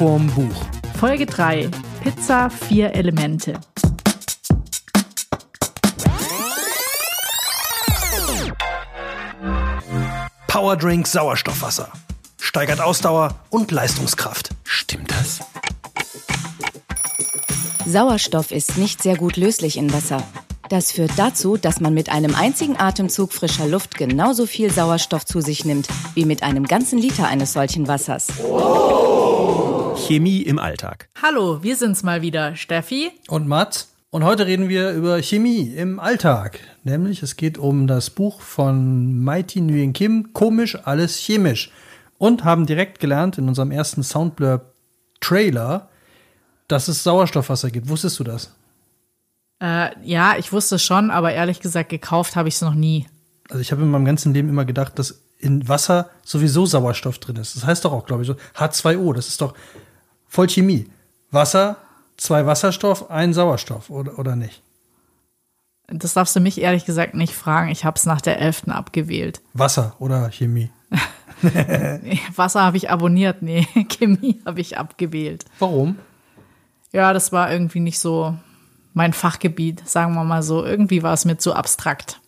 vorm Buch. Folge 3. Pizza, vier Elemente. Powerdrink Sauerstoffwasser. Steigert Ausdauer und Leistungskraft. Stimmt das? Sauerstoff ist nicht sehr gut löslich in Wasser. Das führt dazu, dass man mit einem einzigen Atemzug frischer Luft genauso viel Sauerstoff zu sich nimmt, wie mit einem ganzen Liter eines solchen Wassers. Chemie im Alltag. Hallo, wir sind's mal wieder. Steffi? Und Mats. Und heute reden wir über Chemie im Alltag. Nämlich es geht um das Buch von Mighty Nguyen Kim, Komisch, alles chemisch. Und haben direkt gelernt in unserem ersten Soundblur Trailer, dass es Sauerstoffwasser gibt. Wusstest du das? Äh, ja, ich wusste es schon, aber ehrlich gesagt, gekauft habe ich es noch nie. Also ich habe in meinem ganzen Leben immer gedacht, dass in Wasser sowieso Sauerstoff drin ist. Das heißt doch auch, glaube ich, so H2O. Das ist doch voll Chemie. Wasser, zwei Wasserstoff, ein Sauerstoff, oder, oder nicht? Das darfst du mich ehrlich gesagt nicht fragen. Ich habe es nach der 11. abgewählt. Wasser oder Chemie? Nee, Wasser habe ich abonniert. Nee, Chemie habe ich abgewählt. Warum? Ja, das war irgendwie nicht so mein Fachgebiet, sagen wir mal so. Irgendwie war es mir zu abstrakt.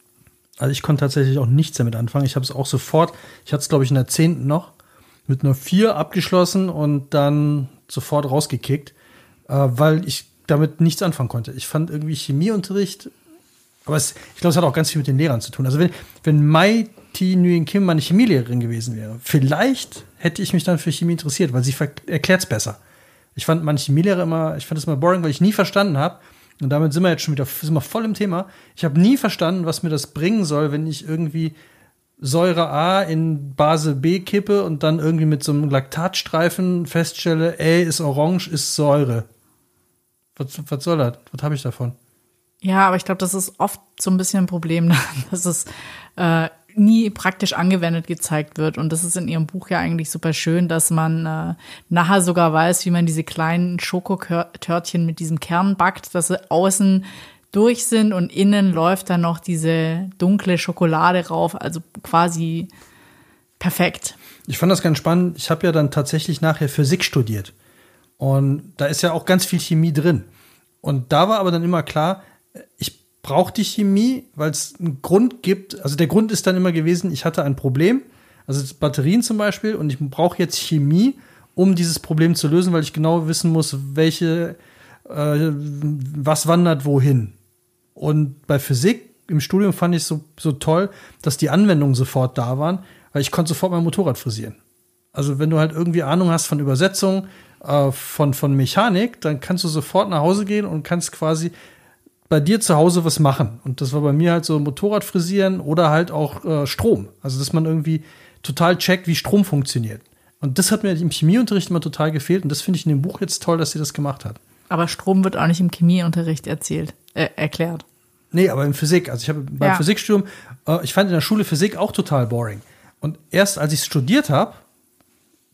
Also ich konnte tatsächlich auch nichts damit anfangen. Ich habe es auch sofort, ich hatte es glaube ich in der 10. noch, mit einer 4 abgeschlossen und dann sofort rausgekickt, äh, weil ich damit nichts anfangen konnte. Ich fand irgendwie Chemieunterricht, aber es, ich glaube, es hat auch ganz viel mit den Lehrern zu tun. Also wenn, wenn Mai T. Nguyen Kim meine Chemielehrerin gewesen wäre, vielleicht hätte ich mich dann für Chemie interessiert, weil sie erklärt es besser. Ich fand meine Chemielehrer immer, ich fand es immer boring, weil ich nie verstanden habe. Und damit sind wir jetzt schon wieder sind wir voll im Thema. Ich habe nie verstanden, was mir das bringen soll, wenn ich irgendwie Säure A in Base B kippe und dann irgendwie mit so einem Laktatstreifen feststelle, ey, ist orange, ist Säure. Was, was soll das? Was habe ich davon? Ja, aber ich glaube, das ist oft so ein bisschen ein Problem, dass es äh, nie praktisch angewendet gezeigt wird. Und das ist in ihrem Buch ja eigentlich super schön, dass man äh, nachher sogar weiß, wie man diese kleinen Schokotörtchen mit diesem Kern backt, dass sie außen durch sind und innen läuft dann noch diese dunkle Schokolade rauf. Also quasi perfekt. Ich fand das ganz spannend. Ich habe ja dann tatsächlich nachher Physik studiert. Und da ist ja auch ganz viel Chemie drin. Und da war aber dann immer klar, ich brauche die Chemie, weil es einen Grund gibt. Also der Grund ist dann immer gewesen, ich hatte ein Problem, also Batterien zum Beispiel, und ich brauche jetzt Chemie, um dieses Problem zu lösen, weil ich genau wissen muss, welche, äh, was wandert wohin. Und bei Physik im Studium fand ich so, so toll, dass die Anwendungen sofort da waren, weil ich konnte sofort mein Motorrad frisieren. Also wenn du halt irgendwie Ahnung hast von Übersetzung, äh, von, von Mechanik, dann kannst du sofort nach Hause gehen und kannst quasi bei dir zu Hause was machen. Und das war bei mir halt so Motorrad frisieren oder halt auch äh, Strom. Also, dass man irgendwie total checkt, wie Strom funktioniert. Und das hat mir im Chemieunterricht immer total gefehlt. Und das finde ich in dem Buch jetzt toll, dass sie das gemacht hat. Aber Strom wird auch nicht im Chemieunterricht erzählt, äh, erklärt. Nee, aber in Physik. Also ich habe beim Ja. Physikstudium, äh, ich fand in der Schule Physik auch total boring. Und erst als ich es studiert habe,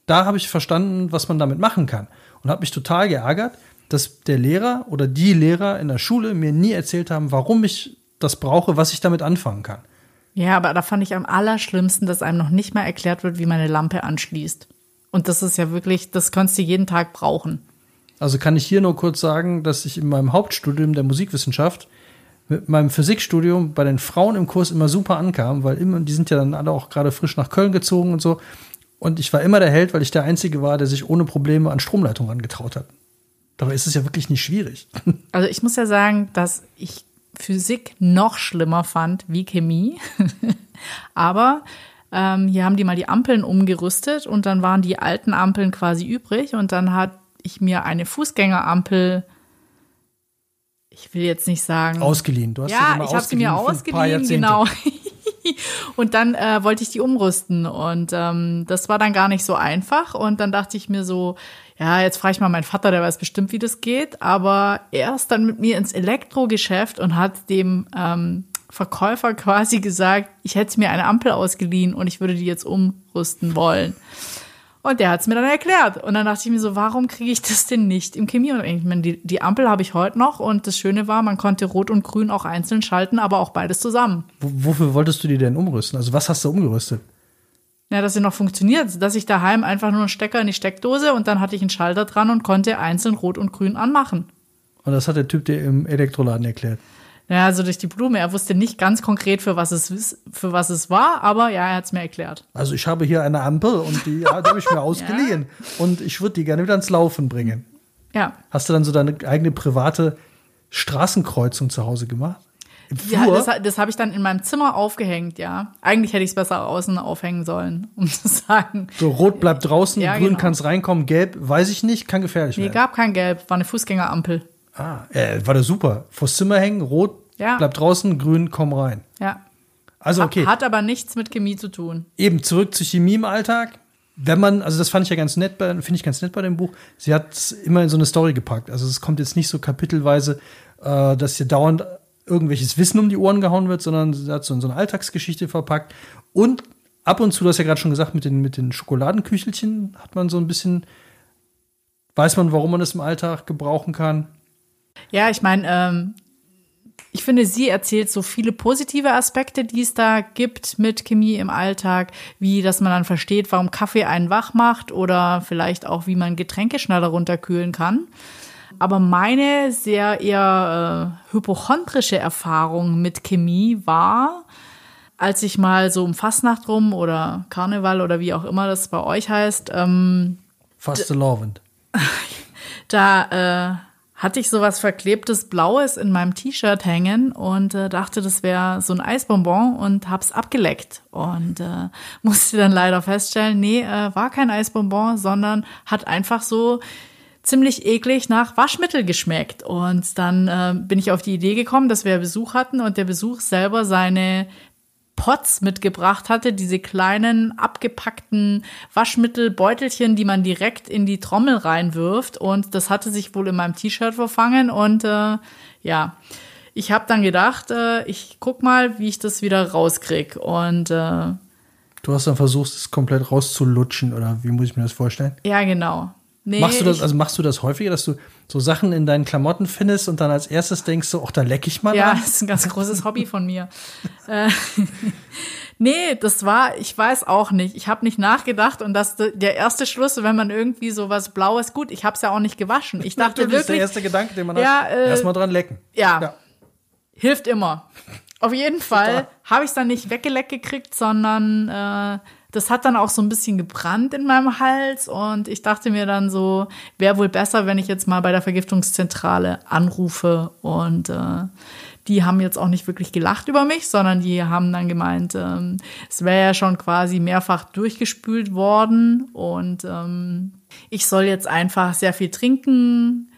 da habe ich verstanden, was man damit machen kann. Und habe mich total geärgert, dass der Lehrer oder die Lehrer in der Schule mir nie erzählt haben, warum ich das brauche, was ich damit anfangen kann. Ja, aber da fand ich am allerschlimmsten, dass einem noch nicht mal erklärt wird, wie man eine Lampe anschließt. Und das ist ja wirklich, das kannst du jeden Tag brauchen. Also kann ich hier nur kurz sagen, dass ich in meinem Hauptstudium der Musikwissenschaft mit meinem Physikstudium bei den Frauen im Kurs immer super ankam, weil immer, die sind ja dann alle auch gerade frisch nach Köln gezogen und so. Und ich war immer der Held, weil ich der Einzige war, der sich ohne Probleme an Stromleitungen angetraut hat. Dabei ist es ja wirklich nicht schwierig. Also ich muss ja sagen, dass ich Physik noch schlimmer fand wie Chemie. Aber ähm, hier haben die mal die Ampeln umgerüstet und dann waren die alten Ampeln quasi übrig und dann hat ich mir eine Fußgängerampel, ich will jetzt nicht sagen, Ausgeliehen. Du hast ja, mal ich habe sie mir ausgeliehen, genau. und dann äh, wollte ich die umrüsten und ähm, das war dann gar nicht so einfach und dann dachte ich mir so, ja, jetzt frage ich mal meinen Vater, der weiß bestimmt, wie das geht, aber er ist dann mit mir ins Elektrogeschäft und hat dem ähm, Verkäufer quasi gesagt, ich hätte mir eine Ampel ausgeliehen und ich würde die jetzt umrüsten wollen. Und der hat es mir dann erklärt. Und dann dachte ich mir so, warum kriege ich das denn nicht im Chemieunterricht? Ich meine, die, die Ampel habe ich heute noch und das Schöne war, man konnte Rot und Grün auch einzeln schalten, aber auch beides zusammen. Wo- Wofür wolltest du die denn umrüsten? Also was hast du umgerüstet? Ja, dass sie noch funktioniert, dass ich daheim einfach nur einen Stecker in die Steckdose und dann hatte ich einen Schalter dran und konnte einzeln rot und grün anmachen. Und das hat der Typ dir im Elektroladen erklärt. Ja, also durch die Blume. Er wusste nicht ganz konkret, für was es, für was es war, aber ja, er hat es mir erklärt. Also ich habe hier eine Ampel und die, ja, die habe ich mir ausgeliehen. Und ich würde die gerne wieder ans Laufen bringen. Ja. Hast du dann so deine eigene private Straßenkreuzung zu Hause gemacht? Ja, das, das habe ich dann in meinem Zimmer aufgehängt, ja. Eigentlich hätte ich es besser außen aufhängen sollen, um zu sagen. so rot bleibt draußen, Ja, grün genau. kann es reinkommen, gelb, weiß ich nicht, kann gefährlich Nee, werden. gab kein Gelb, war eine Fußgängerampel. Ah, äh, war das super. Vors Zimmer hängen, rot Ja. bleibt draußen, grün komm rein. Ja. Also okay, Hat aber nichts mit Chemie zu tun. eben zurück zu Chemie im Alltag. Wenn man, also das fand ich ja ganz nett, finde ich ganz nett bei dem Buch. Sie hat es immer in so eine Story gepackt. Also es kommt jetzt nicht so kapitelweise, äh, dass hier dauernd irgendwelches Wissen um die Ohren gehauen wird, sondern sie hat so in so eine Alltagsgeschichte verpackt. Und ab und zu, du hast ja gerade schon gesagt, mit den, mit den Schokoladenküchelchen hat man so ein bisschen, weiß man, warum man es im Alltag gebrauchen kann. Ja, ich meine, ähm, ich finde, sie erzählt so viele positive Aspekte, die es da gibt mit Chemie im Alltag, wie dass man dann versteht, warum Kaffee einen wach macht oder vielleicht auch, wie man Getränke schneller runterkühlen kann. Aber meine sehr eher äh, hypochondrische Erfahrung mit Chemie war, als ich mal so um Fastnacht rum oder Karneval oder wie auch immer das bei euch heißt, ähm, Fast lovend. da äh, hatte ich sowas verklebtes Blaues in meinem T-Shirt hängen und äh, dachte, das wäre so ein Eisbonbon und hab's abgeleckt und äh, musste dann leider feststellen, nee, äh, war kein Eisbonbon, sondern hat einfach so ziemlich eklig nach Waschmittel geschmeckt. Und dann äh, bin ich auf die Idee gekommen, dass wir Besuch hatten und der Besuch selber seine Pots mitgebracht hatte, diese kleinen abgepackten Waschmittelbeutelchen, die man direkt in die Trommel reinwirft. Und das hatte sich wohl in meinem T-Shirt verfangen. Und äh, ja, ich habe dann gedacht, äh, ich guck mal, wie ich das wieder rauskrieg. Und äh, Du hast dann versucht, es komplett rauszulutschen, oder wie muss ich mir das vorstellen? ja, genau. Nee, Machst du das, also machst du das häufiger, dass du so Sachen in deinen Klamotten findest und dann als erstes denkst so, ach, da leck ich mal Ja, dran? das ist ein ganz großes Hobby von mir. äh, nee, das war, ich weiß auch nicht. Ich habe nicht nachgedacht und das der erste Schluss, wenn man irgendwie so was Blaues, gut, ich habe es ja auch nicht gewaschen. Ich dachte Natürlich ist der wirklich, erste Gedanke, den man Ja, hat. äh, Erstmal dran lecken. ja, Ja. hilft immer. Auf jeden Fall habe ich es dann nicht weggeleckt gekriegt, sondern äh, das hat dann auch so ein bisschen gebrannt in meinem Hals und ich dachte mir dann so, wäre wohl besser, wenn ich jetzt mal bei der Vergiftungszentrale anrufe und äh, die haben jetzt auch nicht wirklich gelacht über mich, sondern die haben dann gemeint, ähm, es wäre ja schon quasi mehrfach durchgespült worden und ähm, ich soll jetzt einfach sehr viel trinken,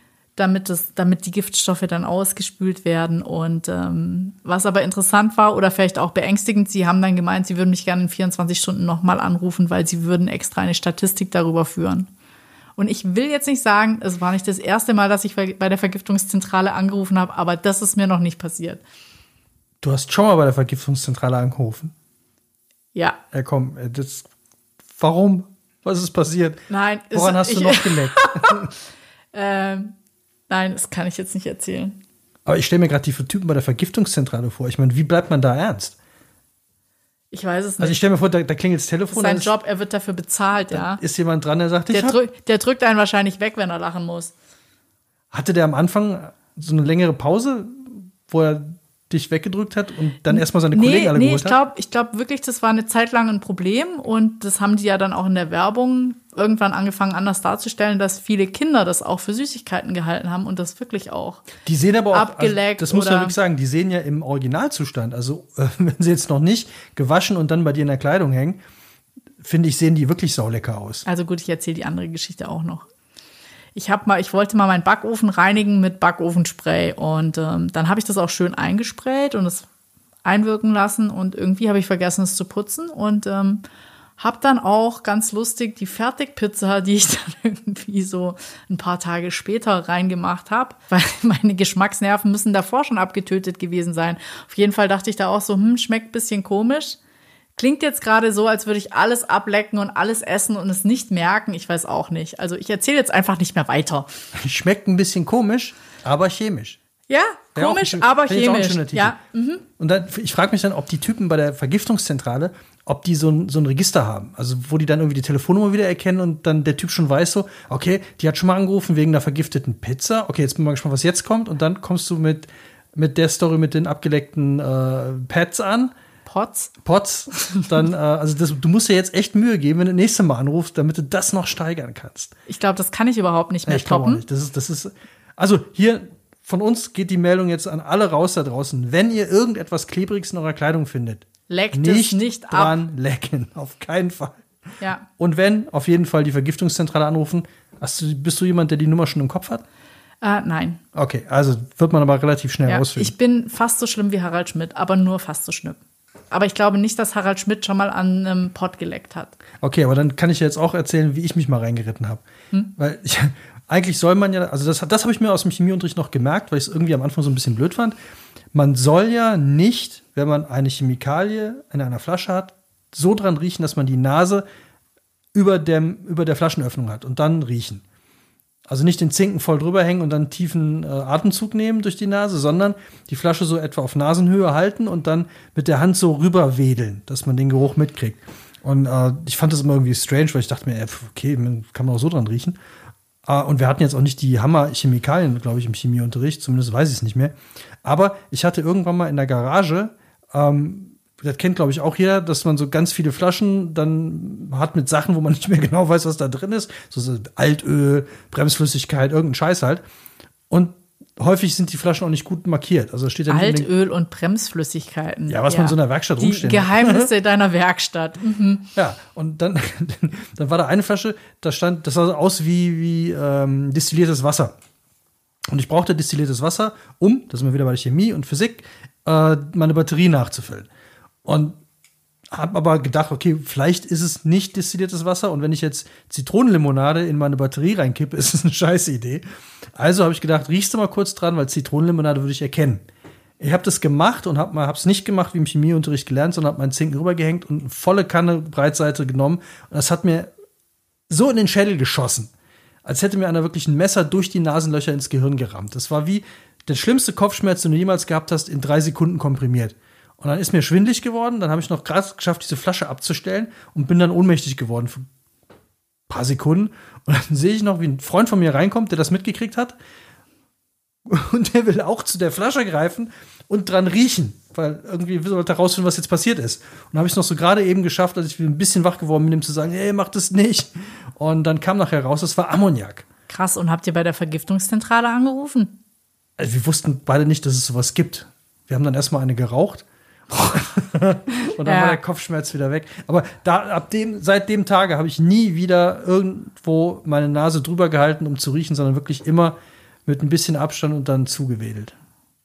damit, das, damit die Giftstoffe dann ausgespült werden. Und ähm, was aber interessant war oder vielleicht auch beängstigend, sie haben dann gemeint, sie würden mich gerne in 24 Stunden nochmal anrufen, weil sie würden extra eine Statistik darüber führen. Und ich will jetzt nicht sagen, es war nicht das erste Mal, dass ich bei der Vergiftungszentrale angerufen habe, aber das ist mir noch nicht passiert. Du hast schon mal bei der Vergiftungszentrale angerufen. Ja, Ja, komm, äh, das, warum? Was ist passiert? nein. es- Woran hast du ich, noch geleckt? Ähm, nein, das kann ich jetzt nicht erzählen. Aber ich stelle mir gerade die Typen bei der Vergiftungszentrale vor. Ich meine, wie bleibt man da ernst? Ich weiß es Also ich nicht. stelle mir vor, da, da klingelt das Telefon. Sein dann ist- Job, er wird dafür bezahlt, ja. Ist jemand dran, der sagt, ich Der, hab, drück, der drückt einen wahrscheinlich weg, wenn er lachen muss. hatte der am Anfang so eine längere Pause, wo er dich weggedrückt hat und dann erstmal seine Kollegen Nee, alle nee geholt ich hat? glaube ich glaub wirklich, das war eine Zeit lang ein Problem und das haben die ja dann auch in der Werbung irgendwann angefangen anders darzustellen, dass viele Kinder das auch für Süßigkeiten gehalten haben und das wirklich auch. Die sehen aber auch, abgeleckt also, das muss man wirklich sagen, die sehen ja im Originalzustand. Also äh, wenn sie jetzt noch nicht gewaschen und dann bei dir in der Kleidung hängen, finde ich, sehen die wirklich saulecker aus. Also gut, ich erzähle die andere Geschichte auch noch. Ich habe mal, ich wollte mal meinen Backofen reinigen mit Backofenspray und ähm, dann habe ich das auch schön eingesprayt und es einwirken lassen und irgendwie habe ich vergessen, es zu putzen und ähm, habe dann auch ganz lustig die Fertigpizza, die ich dann irgendwie so ein paar Tage später reingemacht habe, weil meine Geschmacksnerven müssen davor schon abgetötet gewesen sein. Auf jeden Fall dachte ich da auch so, hm, schmeckt bisschen komisch. Klingt jetzt gerade so, als würde ich alles ablecken und alles essen und es nicht merken. Ich weiß auch nicht. Also ich erzähle jetzt einfach nicht mehr weiter. Schmeckt ein bisschen komisch, aber chemisch. Ja, komisch, schön- aber chemisch. Ja, mhm. Und dann, ich frage mich dann, ob die Typen bei der Vergiftungszentrale ob die so ein, so ein Register haben. Also, wo die dann irgendwie die Telefonnummer wieder erkennen und dann der Typ schon weiß so, okay, die hat schon mal angerufen wegen einer vergifteten Pizza. Okay, jetzt bin ich mal gespannt, was jetzt kommt. Und dann kommst du mit, mit der Story mit den abgeleckten äh, Pads an. Pots. Pots, dann, äh, also das, du musst dir jetzt echt Mühe geben, wenn du das nächste Mal anrufst, damit du das noch steigern kannst. Ich glaube, das kann ich überhaupt nicht mehr ich glaube auch toppen. nicht. Das ist, das ist, also hier von uns geht die Meldung jetzt an alle raus da draußen. Wenn ihr irgendetwas Klebriges in eurer Kleidung findet, Leckt nicht, nicht ab. dran lecken. Auf keinen Fall. Ja. Und wenn, auf jeden Fall die Vergiftungszentrale anrufen. Hast du, bist du jemand, der die Nummer schon im Kopf hat? Äh, nein. Okay, also wird man aber relativ schnell Ja. rausfinden. Ich bin fast so schlimm wie Harald Schmidt, aber nur fast so schlimm. Aber ich glaube nicht, dass Harald Schmidt schon mal an einem Pott geleckt hat. Okay, aber dann kann ich ja jetzt auch erzählen, wie ich mich mal reingeritten habe. Hm? Weil ich, eigentlich soll man ja, also das, das habe ich mir aus dem Chemieunterricht noch gemerkt, weil ich es irgendwie am Anfang so ein bisschen blöd fand. Man soll ja nicht, wenn man eine Chemikalie in einer Flasche hat, so dran riechen, dass man die Nase über, dem, über der Flaschenöffnung hat und dann riechen. Also nicht den Zinken voll drüber hängen und dann tiefen äh, Atemzug nehmen durch die Nase, sondern die Flasche so etwa auf Nasenhöhe halten und dann mit der Hand so rüber wedeln, dass man den Geruch mitkriegt. Und äh, ich fand das immer irgendwie strange, weil ich dachte mir, pf, okay, man kann man auch so dran riechen. Äh, und wir hatten jetzt auch nicht die Hammer-Chemikalien, glaube ich, im Chemieunterricht, zumindest weiß ich es nicht mehr. Aber ich hatte irgendwann mal in der Garage, ähm, das kennt, glaube ich, auch jeder, dass man so ganz viele Flaschen dann hat mit Sachen, wo man nicht mehr genau weiß, was da drin ist. So, so Altöl, Bremsflüssigkeit, irgendein Scheiß halt. Und häufig sind die Flaschen auch nicht gut markiert. Also da steht ja unbedingt- Altöl und Bremsflüssigkeiten. Ja, was man so in der Werkstatt Die rumstehen hat. Geheimnisse deiner Werkstatt. Mhm. Ja, und dann, dann war da eine Flasche, da stand, das sah aus wie, wie ähm, destilliertes Wasser. Und ich brauchte destilliertes Wasser, um, da sind wir wieder bei der Chemie und Physik, äh, meine Batterie nachzufüllen. Und habe aber gedacht, okay, vielleicht ist es nicht destilliertes Wasser und wenn ich jetzt Zitronenlimonade in meine Batterie reinkippe, ist es eine scheiße Idee. Also habe ich gedacht, riechst du mal kurz dran, weil Zitronenlimonade würde ich erkennen. Ich habe das gemacht und habe es nicht gemacht wie im Chemieunterricht gelernt, sondern habe meinen Zinken rübergehängt und eine volle Kanne Breitseite genommen. Und das hat mir so in den Schädel geschossen, als hätte mir einer wirklich ein Messer durch die Nasenlöcher ins Gehirn gerammt. Das war wie der schlimmste Kopfschmerz, den du jemals gehabt hast, in drei Sekunden komprimiert. Und dann ist mir schwindlig geworden, dann habe ich noch gerade geschafft, diese Flasche abzustellen und bin dann ohnmächtig geworden für ein paar Sekunden. Und dann sehe ich noch, wie ein Freund von mir reinkommt, der das mitgekriegt hat. Und der will auch zu der Flasche greifen und dran riechen, weil irgendwie wollte er herausfinden, was jetzt passiert ist. Und habe ich es noch so gerade eben geschafft, als ich ein bisschen wach geworden bin, ihm zu sagen, hey, mach das nicht. Und dann kam nachher raus, es war Ammoniak. Krass. Und habt ihr bei der Vergiftungszentrale angerufen? Also wir wussten beide nicht, dass es sowas gibt. Wir haben dann erstmal eine geraucht. und dann Ja. war der Kopfschmerz wieder weg. Aber da, ab dem, seit dem Tage habe ich nie wieder irgendwo meine Nase drüber gehalten, um zu riechen, sondern wirklich immer mit ein bisschen Abstand und dann zugewedelt.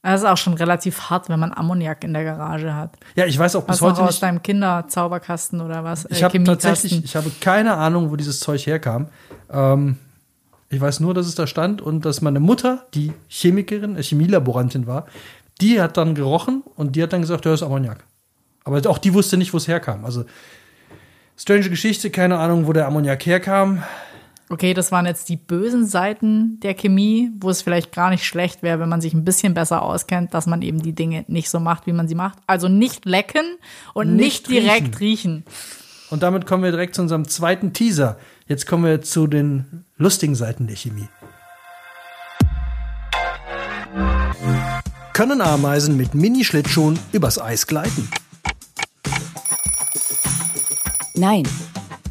Das ist auch schon relativ hart, wenn man Ammoniak in der Garage hat. Ja, ich weiß auch bis Was noch heute aus nicht. deinem Kinderzauberkasten oder was? Ich Äh, habe tatsächlich, ich habe keine Ahnung, wo dieses Zeug herkam. Ähm, ich weiß nur, dass es da stand und dass meine Mutter, die Chemikerin, äh, Chemielaborantin war, die hat dann gerochen und die hat dann gesagt, ja, das ist Ammoniak. Aber auch die wusste nicht, wo es herkam. Also strange Geschichte, keine Ahnung, wo der Ammoniak herkam. Okay, das waren jetzt die bösen Seiten der Chemie, wo es vielleicht gar nicht schlecht wäre, wenn man sich ein bisschen besser auskennt, dass man eben die Dinge nicht so macht, wie man sie macht. Also nicht lecken und Nicht nicht, direkt riechen. Und damit kommen wir direkt zu unserem zweiten Teaser. Jetzt kommen wir zu den lustigen Seiten der Chemie. Können Ameisen mit Mini-Schlittschuhen übers Eis gleiten? Nein.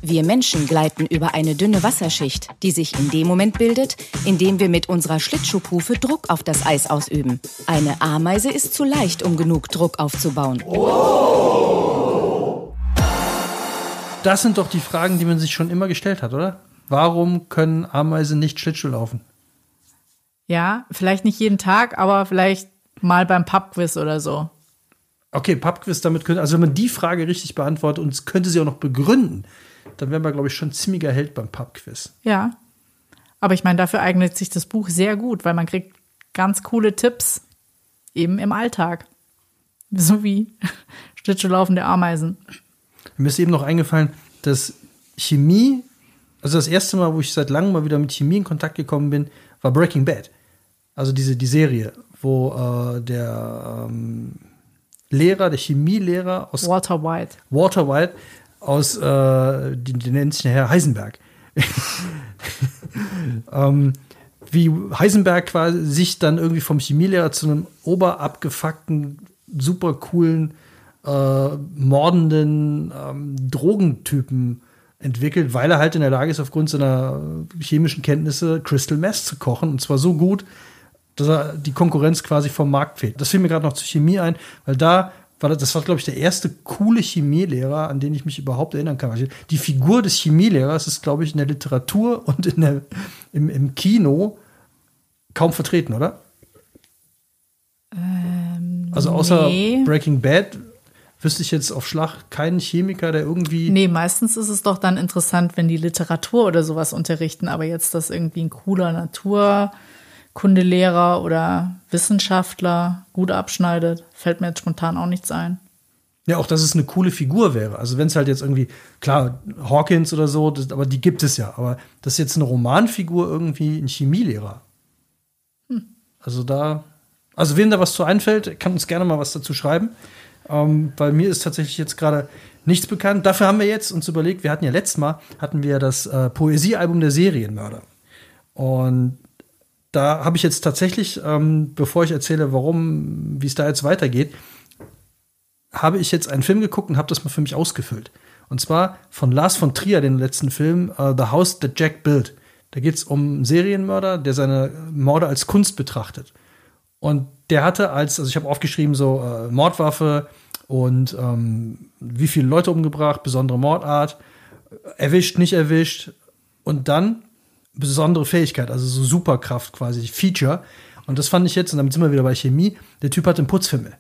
Wir Menschen gleiten über eine dünne Wasserschicht, die sich in dem Moment bildet, in dem wir mit unserer Schlittschuhpufe Druck auf das Eis ausüben. Eine Ameise ist zu leicht, um genug Druck aufzubauen. Das sind doch die Fragen, die man sich schon immer gestellt hat, oder? Warum können Ameisen nicht Schlittschuh laufen? Ja, vielleicht nicht jeden Tag, aber vielleicht mal beim Pubquiz oder so. Okay, Pubquiz, damit könnte, also wenn man die Frage richtig beantwortet und es könnte sie auch noch begründen, dann wären wir, glaube ich, schon ziemlicher Held beim Pubquiz. Ja. Aber ich meine, dafür eignet sich das Buch sehr gut, weil man kriegt ganz coole Tipps eben im Alltag. So wie Schlittschuhlaufen der Ameisen. Mir ist eben noch eingefallen, dass Chemie, also das erste Mal, wo ich seit langem mal wieder mit Chemie in Kontakt gekommen bin, war Breaking Bad. Also diese die Serie, wo äh, der ähm, Lehrer, der Chemielehrer aus Walter White. Walter White aus, äh, die, die nennt sich Herr Heisenberg. ähm, wie Heisenberg quasi sich dann irgendwie vom Chemielehrer zu einem oberabgefuckten, super coolen, äh, mordenden ähm, Drogentypen entwickelt, weil er halt in der Lage ist, aufgrund seiner chemischen Kenntnisse Crystal Meth zu kochen. Und zwar so gut, dass er die Konkurrenz quasi vom Markt fehlt. Das fiel mir gerade noch zur Chemie ein, weil da war das, das war, glaube ich, der erste coole Chemielehrer, an den ich mich überhaupt erinnern kann. Die Figur des Chemielehrers ist, glaube ich, in der Literatur und in der, im, im Kino kaum vertreten, oder? Ähm, also außer nee. Breaking Bad wüsste ich jetzt auf Schlag keinen Chemiker, der irgendwie. Nee, meistens ist es doch dann interessant, wenn die Literatur oder sowas unterrichten, aber jetzt, dass irgendwie ein cooler Naturkundelehrer oder Wissenschaftler gut abschneidet, fällt mir jetzt spontan auch nichts ein. Ja, auch dass es eine coole Figur wäre. Also wenn es halt jetzt irgendwie, klar, Hawkins oder so, das, aber die gibt es ja. Aber das ist jetzt eine Romanfigur irgendwie ein Chemielehrer. Hm. Also da, also wem da was zu einfällt, kann uns gerne mal was dazu schreiben. Ähm, weil mir ist tatsächlich jetzt gerade nichts bekannt. Dafür haben wir jetzt uns überlegt, wir hatten ja letztes Mal, hatten wir das äh, Poesiealbum der Serienmörder. Und da habe ich jetzt tatsächlich, ähm, bevor ich erzähle, warum, wie es da jetzt weitergeht, habe ich jetzt einen Film geguckt und habe das mal für mich ausgefüllt. Und zwar von Lars von Trier, den letzten Film, uh, The House That Jack Built. Da geht es um einen Serienmörder, der seine Morde als Kunst betrachtet. Und der hatte als, also ich habe aufgeschrieben, so äh, Mordwaffe und ähm, wie viele Leute umgebracht, besondere Mordart, erwischt, nicht erwischt und dann besondere Fähigkeit, also so Superkraft quasi, Feature. Und das fand ich jetzt, und damit sind wir wieder bei Chemie, der Typ hat einen Putzfimmel.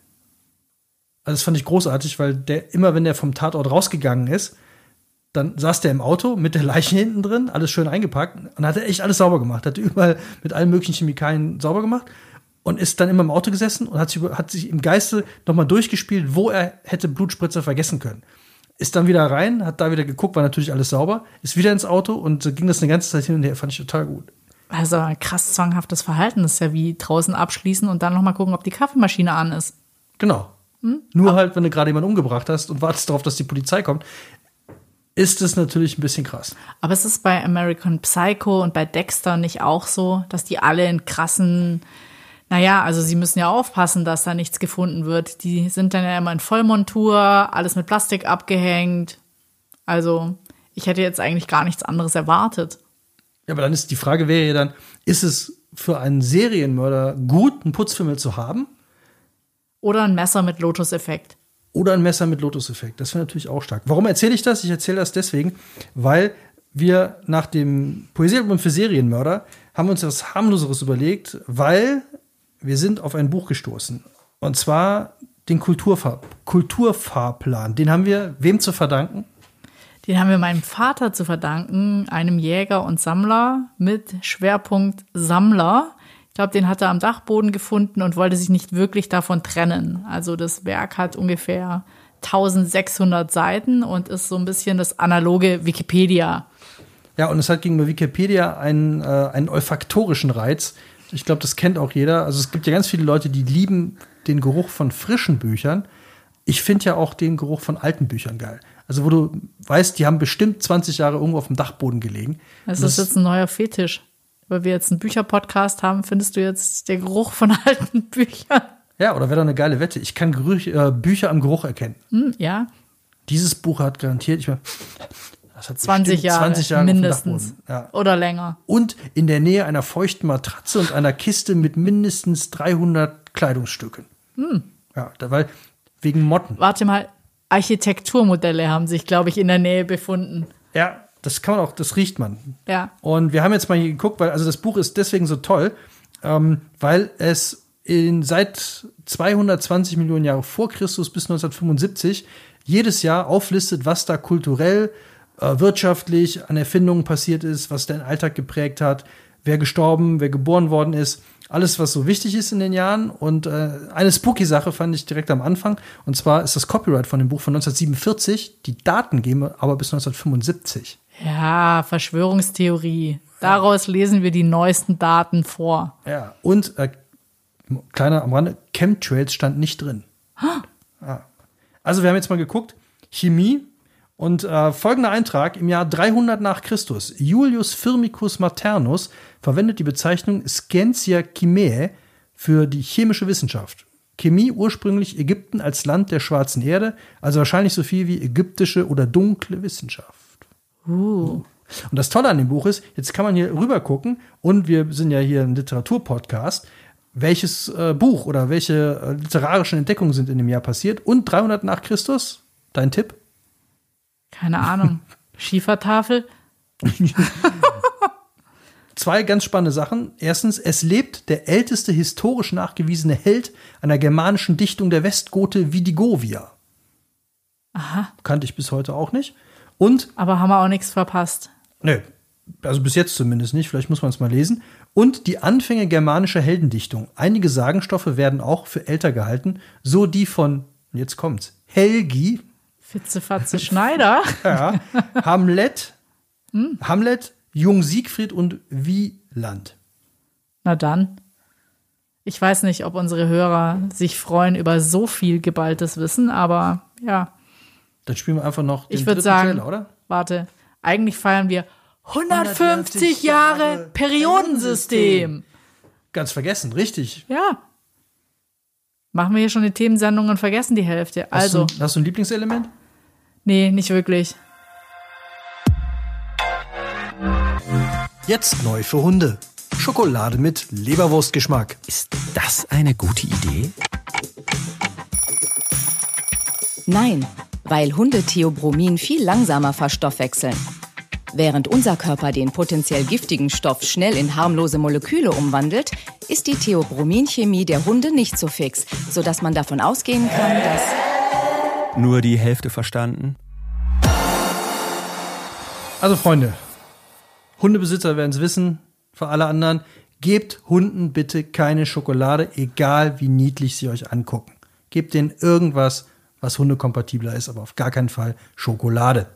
Also das fand ich großartig, weil der immer, wenn der vom Tatort rausgegangen ist, dann saß der im Auto mit der Leiche hinten drin, alles schön eingepackt und hat echt alles sauber gemacht. Hat überall mit allen möglichen Chemikalien sauber gemacht und ist dann immer im Auto gesessen und hat sich, hat sich im Geiste nochmal durchgespielt, wo er hätte Blutspritzer vergessen können. Ist dann wieder rein, hat da wieder geguckt, war natürlich alles sauber, ist wieder ins Auto und so ging das eine ganze Zeit hin und her, fand ich total gut. Also ein krass zwanghaftes Verhalten. Das ist ja wie draußen abschließen und dann nochmal gucken, ob die Kaffeemaschine an ist. Genau. Hm? Nur Aber halt, wenn du gerade jemanden umgebracht hast und wartest darauf, dass die Polizei kommt, ist es natürlich ein bisschen krass. Aber es ist bei American Psycho und bei Dexter nicht auch so, dass die alle in krassen naja, also sie müssen ja aufpassen, dass da nichts gefunden wird. Die sind dann ja immer in Vollmontur, alles mit Plastik abgehängt. Also ich hätte jetzt eigentlich gar nichts anderes erwartet. Ja, aber dann ist die Frage wäre ja dann, ist es für einen Serienmörder gut, einen Putzfimmel zu haben? Oder ein Messer mit Lotus-Effekt. Oder ein Messer mit Lotus-Effekt. Das wäre natürlich auch stark. Warum erzähle ich das? Ich erzähle das deswegen, weil wir nach dem Poesiealbum für Serienmörder haben uns etwas harmloseres überlegt, weil wir sind auf ein Buch gestoßen. Und zwar den Kulturfahr Kulturfahrplan. Den haben wir wem zu verdanken? Den haben wir meinem Vater zu verdanken, einem Jäger und Sammler mit Schwerpunkt Sammler. Ich glaube, den hat er am Dachboden gefunden und wollte sich nicht wirklich davon trennen. Also das Werk hat ungefähr 1600 Seiten und ist so ein bisschen das analoge Wikipedia. Ja, und es hat gegenüber Wikipedia einen, äh, einen olfaktorischen Reiz. Ich glaube, das kennt auch jeder. Also es gibt ja ganz viele Leute, die lieben den Geruch von frischen Büchern. Ich finde ja auch den Geruch von alten Büchern geil. Also wo du weißt, die haben bestimmt 20 Jahre irgendwo auf dem Dachboden gelegen. Das, das ist jetzt ein neuer Fetisch. Weil wir jetzt einen Bücherpodcast haben, findest du jetzt den Geruch von alten Büchern. Ja, oder wäre doch eine geile Wette. Ich kann Gerüche, äh, Bücher am Geruch erkennen. Hm, ja. Dieses Buch hat garantiert, ich meine, das hat 20 Jahre, 20 Jahre mindestens ja. oder länger. Und in der Nähe einer feuchten Matratze und einer Kiste mit mindestens 300 Kleidungsstücken. Hm. Ja, weil wegen Motten. Warte mal, Architekturmodelle haben sich, glaube ich, in der Nähe befunden. Ja, das kann man auch, das riecht man. Ja. Und wir haben jetzt mal hier geguckt, weil also das Buch ist deswegen so toll, ähm, weil es in, seit 220 Millionen Jahre vor Christus bis 1975 jedes Jahr auflistet, was da kulturell äh, wirtschaftlich an Erfindungen passiert ist, was den Alltag geprägt hat, wer gestorben, wer geboren worden ist. Alles, was so wichtig ist in den Jahren. Und äh, eine spooky Sache fand ich direkt am Anfang. Und zwar ist das Copyright von dem Buch von 1947. Die Daten gehen aber bis 1975. Ja, Verschwörungstheorie. Daraus lesen wir die neuesten Daten vor. Ja, und äh, kleiner am Rande, Chemtrails stand nicht drin. Huh? Also wir haben jetzt mal geguckt, Chemie und äh, folgender Eintrag im Jahr 300 nach Christus. Julius Firmicus Maternus verwendet die Bezeichnung Scientia Chemae für die chemische Wissenschaft. Chemie ursprünglich Ägypten als Land der schwarzen Erde, also wahrscheinlich so viel wie ägyptische oder dunkle Wissenschaft. Uh. Und das Tolle an dem Buch ist, jetzt kann man hier rüber gucken und wir sind ja hier ein Literaturpodcast, welches äh, Buch oder welche äh, literarischen Entdeckungen sind in dem Jahr passiert und 300 nach Christus. Dein Tipp? Keine Ahnung. Schiefertafel? Zwei ganz spannende Sachen. Erstens, es lebt der älteste historisch nachgewiesene Held einer germanischen Dichtung der Westgote Vidigovia. Aha. Kannte ich bis heute auch nicht. Und Aber haben wir auch nichts verpasst. Nö, also bis jetzt zumindest nicht, vielleicht muss man es mal lesen. Und die Anfänge germanischer Heldendichtung. Einige Sagenstoffe werden auch für älter gehalten, so die von, jetzt kommt's, Helgi, Fitzefatze Schneider. ja, Hamlet, Hamlet, Jung Siegfried und Wieland. Na dann. Ich weiß nicht, ob unsere Hörer sich freuen über so viel geballtes Wissen, aber ja, Dann spielen wir einfach noch den ich würde dritten sagen, Trailer, oder? warte, eigentlich feiern wir 150 150 Jahre Jahre Periodensystem. Ganz vergessen, richtig. Ja. Machen wir hier schon die Themensendung und vergessen die Hälfte. Also, Hast du, hast du ein Lieblingselement? Nee, nicht wirklich. Jetzt neu für Hunde. Schokolade mit Leberwurstgeschmack. Ist das eine gute Idee? Nein, weil Hunde Theobromin viel langsamer verstoffwechseln. Während unser Körper den potenziell giftigen Stoff schnell in harmlose Moleküle umwandelt, ist die Theobrominchemie der Hunde nicht so fix, sodass man davon ausgehen kann, dass Nur die Hälfte verstanden? Also Freunde, Hundebesitzer werden es wissen, für alle anderen, gebt Hunden bitte keine Schokolade, egal wie niedlich sie euch angucken. Gebt denen irgendwas, was hundekompatibler ist, aber auf gar keinen Fall Schokolade.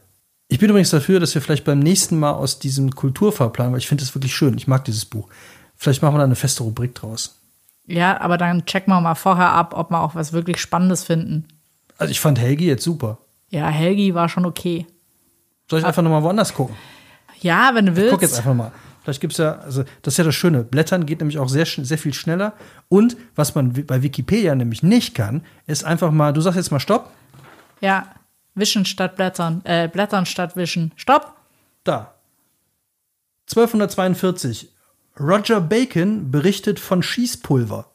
Ich bin übrigens dafür, dass wir vielleicht beim nächsten Mal aus diesem Kulturfahrplan, weil ich finde es wirklich schön, ich mag dieses Buch, vielleicht machen wir da eine feste Rubrik draus. Ja, aber dann checken wir mal vorher ab, ob wir auch was wirklich Spannendes finden. Also ich fand Helgi jetzt super. Ja, Helgi war schon okay. Soll ich einfach nochmal woanders gucken? Ja, wenn du willst. Guck jetzt einfach mal. Vielleicht gibt es ja, also das ist ja das Schöne. Blättern geht nämlich auch sehr, sehr viel schneller. Und was man bei Wikipedia nämlich nicht kann, ist einfach mal, du sagst jetzt mal Stopp, Ja, wischen statt blättern. Äh, blättern statt wischen. Stopp! da. 1242. Roger Bacon berichtet von Schießpulver.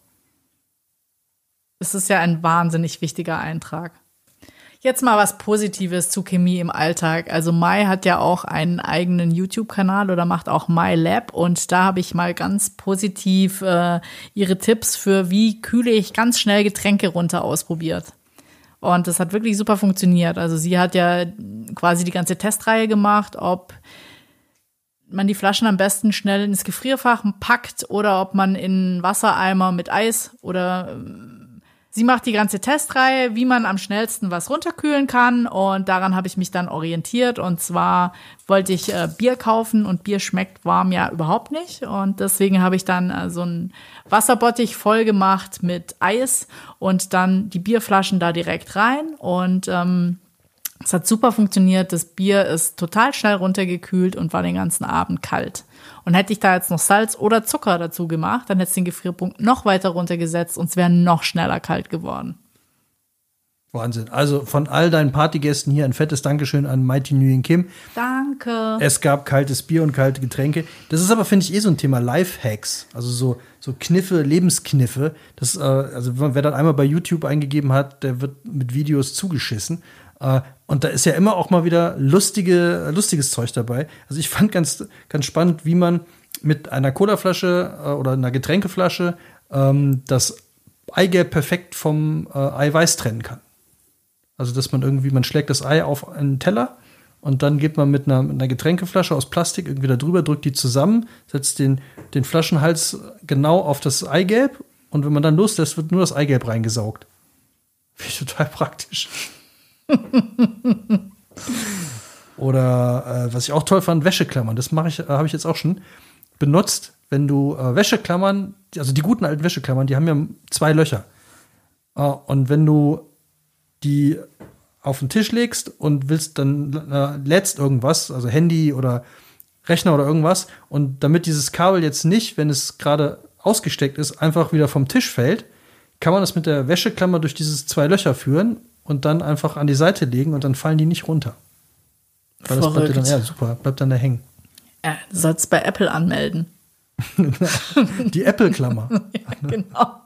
Es ist ja ein wahnsinnig wichtiger Eintrag. Jetzt mal was Positives zu Chemie im Alltag. Also Mai hat ja auch einen eigenen YouTube-Kanal oder macht auch MyLab und da habe ich mal ganz positiv äh, ihre Tipps für wie kühle ich ganz schnell Getränke runter ausprobiert. Und das hat wirklich super funktioniert. Also sie hat ja quasi die ganze Testreihe gemacht, ob man die Flaschen am besten schnell ins Gefrierfach packt oder ob man in Wassereimer mit Eis oder ähm, sie macht die ganze Testreihe, wie man am schnellsten was runterkühlen kann und daran habe ich mich dann orientiert und zwar wollte ich äh, Bier kaufen und Bier schmeckt warm ja überhaupt nicht und deswegen habe ich dann äh, so einen Wasserbottich voll gemacht mit Eis und dann die Bierflaschen da direkt rein und ähm, es hat super funktioniert. Das Bier ist total schnell runtergekühlt und war den ganzen Abend kalt. Und hätte ich da jetzt noch Salz oder Zucker dazu gemacht, dann hätte es den Gefrierpunkt noch weiter runtergesetzt und es wäre noch schneller kalt geworden. Wahnsinn. Also von all deinen Partygästen hier ein fettes Dankeschön an Mighty Nguyen Kim. Danke. Es gab kaltes Bier und kalte Getränke. Das ist aber, finde ich, eh so ein Thema Lifehacks. Also so, so Kniffe, Lebenskniffe. Das, äh, also wer das einmal bei YouTube eingegeben hat, der wird mit Videos zugeschissen. Äh, und da ist ja immer auch mal wieder lustige, lustiges Zeug dabei. Also ich fand ganz, ganz spannend, wie man mit einer Colaflasche äh, oder einer Getränkeflasche ähm, das Eigelb perfekt vom äh, Eiweiß trennen kann. Also, dass man irgendwie, man schlägt das Ei auf einen Teller und dann geht man mit einer, mit einer Getränkeflasche aus Plastik irgendwie da drüber, drückt die zusammen, setzt den, den Flaschenhals genau auf das Eigelb und wenn man dann loslässt, wird nur das Eigelb reingesaugt. Ich total praktisch. Oder äh, was ich auch toll fand, Wäscheklammern. Das mache ich, äh, habe ich jetzt auch schon benutzt. Wenn du äh, Wäscheklammern, also die guten alten Wäscheklammern, die haben ja zwei Löcher. Äh, und wenn du die auf den Tisch legst und willst dann äh, lädst irgendwas, also Handy oder Rechner oder irgendwas, und damit dieses Kabel jetzt nicht, wenn es gerade ausgesteckt ist, einfach wieder vom Tisch fällt, kann man das mit der Wäscheklammer durch dieses zwei Löcher führen und dann einfach an die Seite legen und dann fallen die nicht runter. Weil das bleibt dann, ja, super, bleibt dann da hängen. Ja, du sollst bei Apple anmelden. Die Apple-Klammer. genau.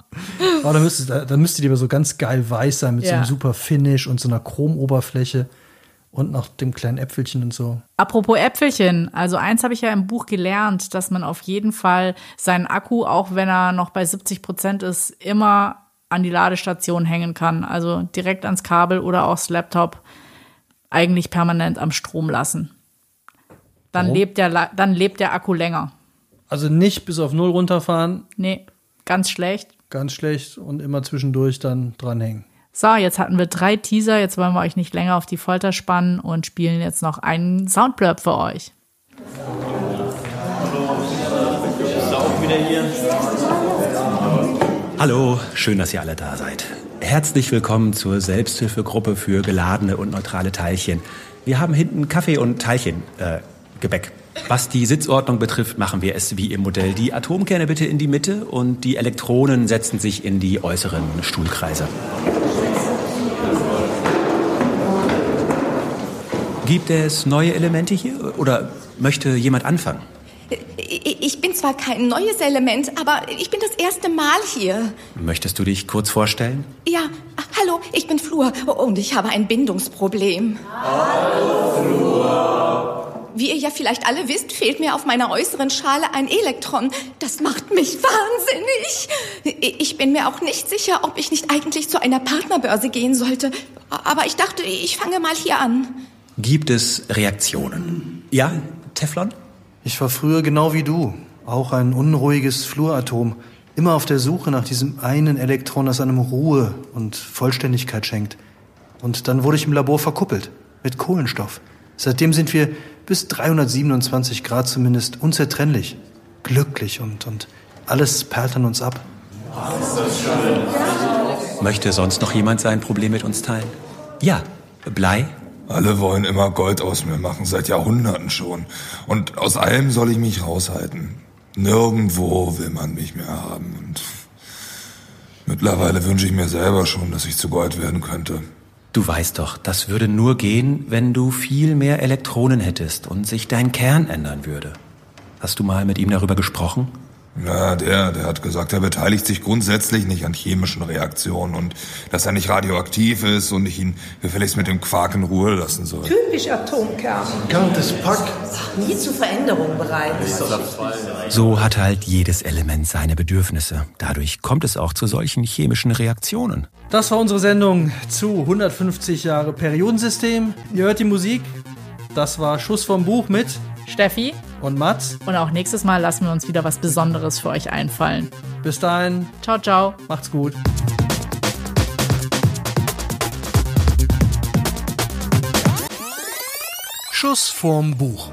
Aber da müsste, da müsste die aber so ganz geil weiß sein mit so Ja. einem super Finish und so einer Chromoberfläche und noch dem kleinen Äpfelchen und so. Apropos Äpfelchen, also eins habe ich ja im Buch gelernt, dass man auf jeden Fall seinen Akku, auch wenn er noch bei 70 Prozent ist, immer an die Ladestation hängen kann. Also direkt ans Kabel oder aufs Laptop eigentlich permanent am Strom lassen. Dann Warum? lebt, der, dann lebt der Akku länger. Also nicht bis auf Null runterfahren, Nee, ganz schlecht. ganz schlecht und immer zwischendurch dann dranhängen. So, jetzt hatten wir drei Teaser, jetzt wollen wir euch nicht länger auf die Folter spannen und spielen jetzt noch einen Soundblurb für euch. Hallo, schön, dass ihr alle da seid. Herzlich willkommen zur Selbsthilfegruppe für geladene und neutrale Teilchen. Wir haben hinten Kaffee und Teilchen, äh, Gebäck. Was die Sitzordnung betrifft, machen wir es wie im Modell. Die Atomkerne bitte in die Mitte und die Elektronen setzen sich in die äußeren Stuhlkreise. Gibt es neue Elemente hier oder möchte jemand anfangen? Ich bin zwar kein neues Element, aber ich bin das erste Mal hier. Möchtest du dich kurz vorstellen? Ja, hallo, ich bin Flur und ich habe ein Bindungsproblem. Hallo, Flur. Wie ihr ja vielleicht alle wisst, fehlt mir auf meiner äußeren Schale ein Elektron. Das macht mich wahnsinnig. Ich bin mir auch nicht sicher, ob ich nicht eigentlich zu einer Partnerbörse gehen sollte. Aber ich dachte, ich fange mal hier an. Gibt es Reaktionen? Ja, Teflon? Ich war früher genau wie du, auch ein unruhiges Fluoratom, immer auf der Suche nach diesem einen Elektron, das einem Ruhe und Vollständigkeit schenkt. Und dann wurde ich im Labor verkuppelt mit Kohlenstoff. Seitdem sind wir bis 327 Grad zumindest unzertrennlich, glücklich und, und alles perlt an uns ab. Möchte sonst noch jemand sein Problem mit uns teilen? Ja, Blei? Alle wollen immer Gold aus mir machen, seit Jahrhunderten schon. Und aus allem soll ich mich raushalten. Nirgendwo will man mich mehr haben. Und mittlerweile wünsche ich mir selber schon, dass ich zu Gold werden könnte. Du weißt doch, das würde nur gehen, wenn du viel mehr Elektronen hättest und sich dein Kern ändern würde. Hast du mal mit ihm darüber gesprochen? Ja, der, der hat gesagt, er beteiligt sich grundsätzlich nicht an chemischen Reaktionen und dass er nicht radioaktiv ist und ich ihn gefälligst mit dem Quark in Ruhe lassen soll. Typisch Atomkern. Gantes Pack. Nie zu Veränderung bereit. So hat halt jedes Element seine Bedürfnisse. Dadurch kommt es auch zu solchen chemischen Reaktionen. Das war unsere Sendung zu 150 Jahre Periodensystem. Ihr hört die Musik. Das war Schuss vom Buch mit Steffi, und Mats. und auch nächstes Mal lassen wir uns wieder was Besonderes für euch einfallen. Bis dahin, Ciao, ciao. macht's gut. Schuss vorm Buch.